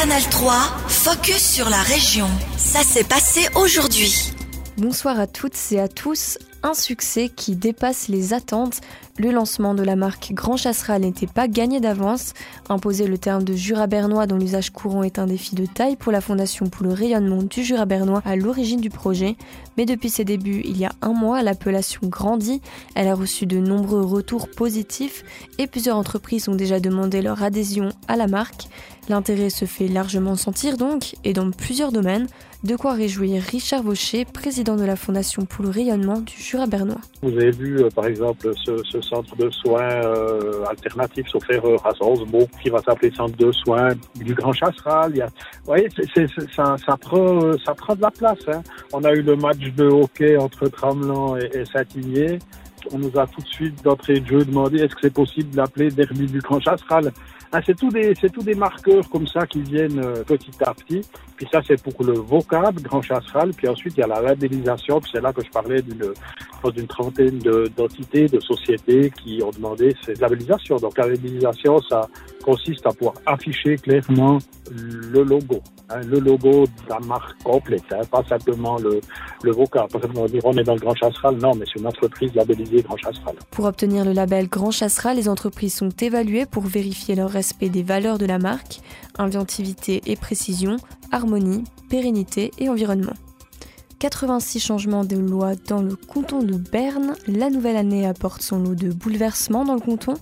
Canal 3, focus sur la région. Ça s'est passé aujourd'hui. Bonsoir à toutes et à tous. Un succès qui dépasse les attentes. Le lancement de la marque Grand Chasseral n'était pas gagné d'avance. Imposer le terme de Jura bernois dont l'usage courant est un défi de taille pour la Fondation pour le rayonnement du Jura bernois à l'origine du projet. Mais depuis ses débuts, il y a un mois, l'appellation grandit. Elle a reçu de nombreux retours positifs et plusieurs entreprises ont déjà demandé leur adhésion à la marque. L'intérêt se fait largement sentir donc, et dans plusieurs domaines, de quoi réjouir Richard Vaucher, président de la Fondation pour le rayonnement du Jura bernois. Vous avez vu euh, par exemple ce, centre de soins euh, alternatif, sauf erreur, à qui va s'appeler centre de soins du Grand Chasseral. Vous voyez, ça, prend, ça prend de la place. Hein. On a eu le match de hockey entre Tramelan et, et Saint-Igné on nous a tout de suite d'entrée de jeu demandé est-ce que c'est possible d'appeler Derby du Grand Chasseral ah, c'est tous des c'est tous des marqueurs comme ça qui viennent euh, petit à petit. Puis ça c'est pour le vocable grand chasseral. Puis ensuite il y a la labellisation. Puis c'est là que je parlais d'une d'une trentaine d'entités, de, sociétés qui ont demandé cette labellisation. Donc la labellisation ça consiste à pouvoir afficher clairement le logo, hein, le logo de la marque complète, hein, pas simplement le, le vocable. On va on est dans le Grand Chasseral, non, mais c'est une entreprise labellisée Grand Chasseral. Pour obtenir le label Grand Chasseral, les entreprises sont évaluées pour vérifier leur respect des valeurs de la marque, inventivité et précision, harmonie, pérennité et environnement. 86 changements de loi dans le canton de Berne. La nouvelle année apporte son lot de bouleversements dans le canton.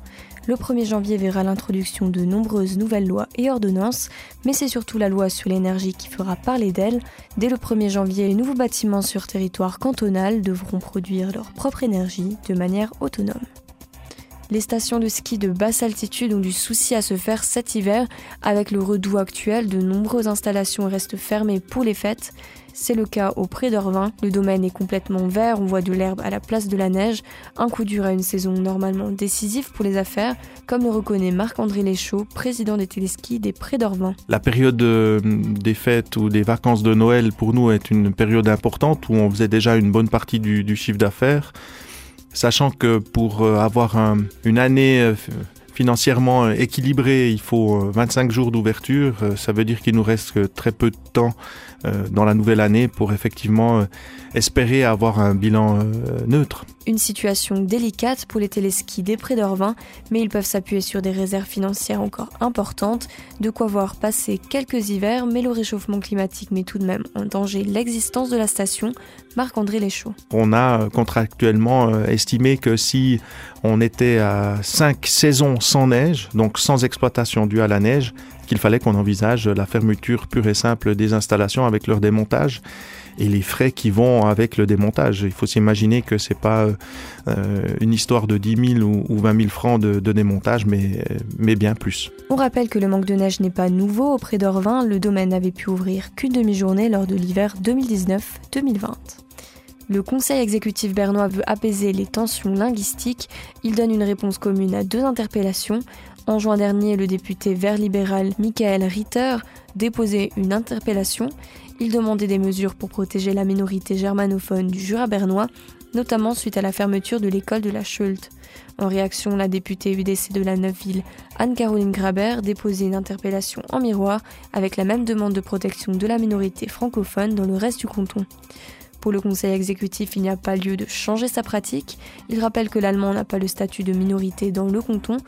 Le 1er janvier verra l'introduction de nombreuses nouvelles lois et ordonnances, mais c'est surtout la loi sur l'énergie qui fera parler d'elle. Dès le 1er janvier, les nouveaux bâtiments sur territoire cantonal devront produire leur propre énergie de manière autonome. Les stations de ski de basse altitude ont du souci à se faire cet hiver. Avec le redout actuel, de nombreuses installations restent fermées pour les fêtes. C'est le cas au Pré d'Orvin. Le domaine est complètement vert, on voit de l'herbe à la place de la neige. Un coup dur à une saison normalement décisive pour les affaires, comme le reconnaît Marc-André Léchaud, président des téléskis des Prés d'Orvin. La période euh, des fêtes ou des vacances de Noël pour nous est une période importante où on faisait déjà une bonne partie du, du chiffre d'affaires sachant que pour euh, avoir une année euh, financièrement équilibrée, il faut 25 euh, jours d'ouverture. Ça veut dire qu'il nous reste très peu de temps dans la nouvelle année pour effectivement espérer avoir un bilan neutre. Une situation délicate pour les téléskis des Prés d'Orvin, mais ils peuvent s'appuyer sur des réserves financières encore importantes, de quoi voir passer quelques hivers, mais le réchauffement climatique met tout de même en danger l'existence de la station. Marc-André Léchaud. On a euh, contractuellement euh, estimé que si on était à cinq saisons sans neige, donc sans exploitation due à la neige, qu'il fallait qu'on envisage la fermeture pure et simple des installations avec leur démontage et les frais qui vont avec le démontage. Il faut s'imaginer que c'est pas euh, une histoire de 10 000 ou, 20 000 francs de, démontage, mais, mais bien plus. On rappelle que le manque de neige n'est pas nouveau auprès d'Orvin. Le domaine n'avait pu ouvrir qu'une demi-journée lors de l'hiver 2019-2020. Le Conseil exécutif bernois veut apaiser les tensions linguistiques. Il donne une réponse commune à deux interpellations. En juin dernier, le député vert libéral Michael Ritter déposait une interpellation il demandait des mesures pour protéger la minorité germanophone du Jura bernois, notamment suite à la fermeture de l'école de la Schult. En réaction, la députée UDC de la Neuf-Ville, Anne-Caroline Graber, déposait une interpellation en miroir avec la même demande de protection de la minorité francophone dans le reste du canton. Pour le Conseil exécutif, il n'y a pas lieu de changer sa pratique. Il rappelle que l'allemand n'a pas le statut de minorité dans le canton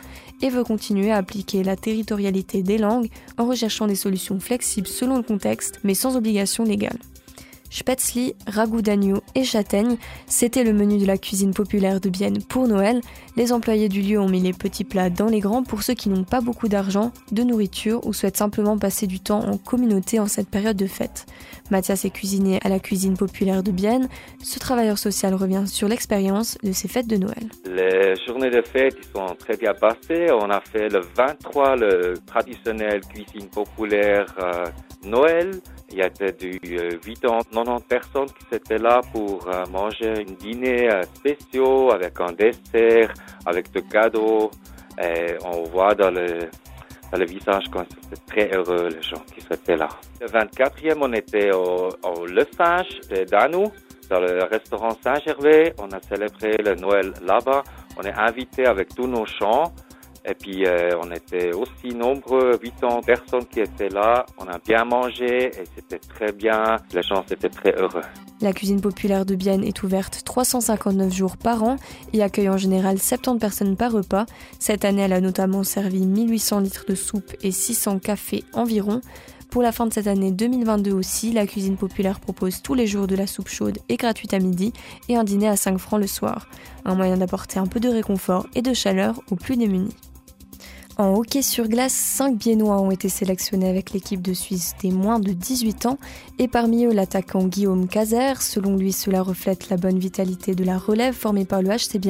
et veut continuer à appliquer la territorialité des langues en recherchant des solutions flexibles selon le contexte, mais sans obligation légale. Spätzli, ragoût d'agneau et châtaigne, c'était le menu de la cuisine populaire de Bienne pour Noël. Les employés du lieu ont mis les petits plats dans les grands pour ceux qui n'ont pas beaucoup d'argent, de nourriture ou souhaitent simplement passer du temps en communauté en cette période de fête. Mathias est cuisinier à la cuisine populaire de Bienne. Ce travailleur social revient sur l'expérience de ces fêtes de Noël. Les journées de fête sont très bien passées. On a fait le 23 le traditionnel cuisine populaire euh, Noël. Il y avait du 80, euh, 90 personnes qui étaient là pour euh, manger un dîner euh, spécial avec un dessert, avec des cadeaux. Et on voit dans le, dans le visage quand c'était très heureux les gens qui étaient là. Le 24e, on était au, au Le Singe de Danou, dans le restaurant Saint-Gervais. On a célébré le Noël là-bas. On est invité avec tous nos chants. Et puis euh, on était aussi nombreux, 800 personnes qui étaient là. On a bien mangé et c'était très bien. Les gens étaient très heureux. La cuisine populaire de Bienne est ouverte 359 jours par an et accueille en général 70 personnes par repas. Cette année, elle a notamment servi 1800 litres de soupe et 600 cafés environ. Pour la fin de cette année 2022 aussi, la cuisine populaire propose tous les jours de la soupe chaude et gratuite à midi et un dîner à 5 francs le soir. Un moyen d'apporter un peu de réconfort et de chaleur aux plus démunis. En hockey sur glace, 5 Biennois ont été sélectionnés avec l'équipe de Suisse des moins de 18 ans et parmi eux l'attaquant Guillaume Cazer. Selon lui, cela reflète la bonne vitalité de la relève formée par le HC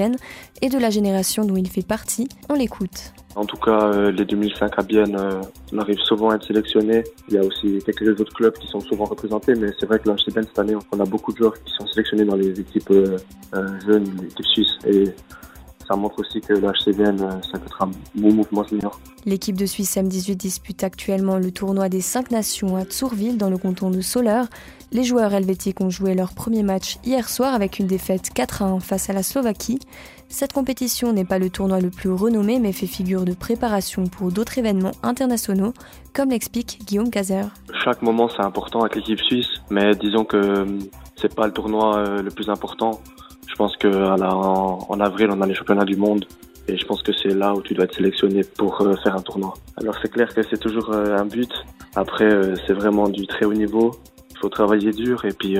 et de la génération dont il fait partie. On l'écoute. En tout cas, euh, les 2005 à Bienne, euh, on arrive souvent à être sélectionnés. Il y a aussi quelques autres clubs qui sont souvent représentés, mais c'est vrai que l'HC Bienne cette année, on a beaucoup de joueurs qui sont sélectionnés dans les équipes euh, jeunes, les équipes suisses. Et ça montre aussi que l'HCVN, euh, ça peut être un bon mouvement senior. L'équipe de Suisse M18 dispute actuellement le tournoi des 5 nations à Tsourville dans le canton de Soleure. Les joueurs helvétiques ont joué leur premier match hier soir avec une défaite 4 1 face à la Slovaquie. Cette compétition n'est pas le tournoi le plus renommé mais fait figure de préparation pour d'autres événements internationaux, comme l'explique Guillaume Cazer. Chaque moment c'est important avec l'équipe suisse, mais disons que euh, c'est pas le tournoi euh, le plus important. Je pense qu'en en avril, on a les championnats du monde. Et je pense que c'est là où tu dois être sélectionné pour euh, faire un tournoi. Alors c'est clair que c'est toujours euh, un but. Après, euh, c'est vraiment du très haut niveau. Il faut travailler dur et puis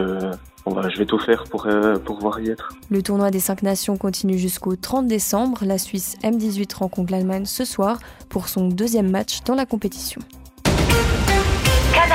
on va, je vais tout faire pour, pour voir y être. Le tournoi des 5 nations continue jusqu'au 30 décembre. La Suisse M18 rencontre l'Allemagne ce soir pour son deuxième match dans la compétition.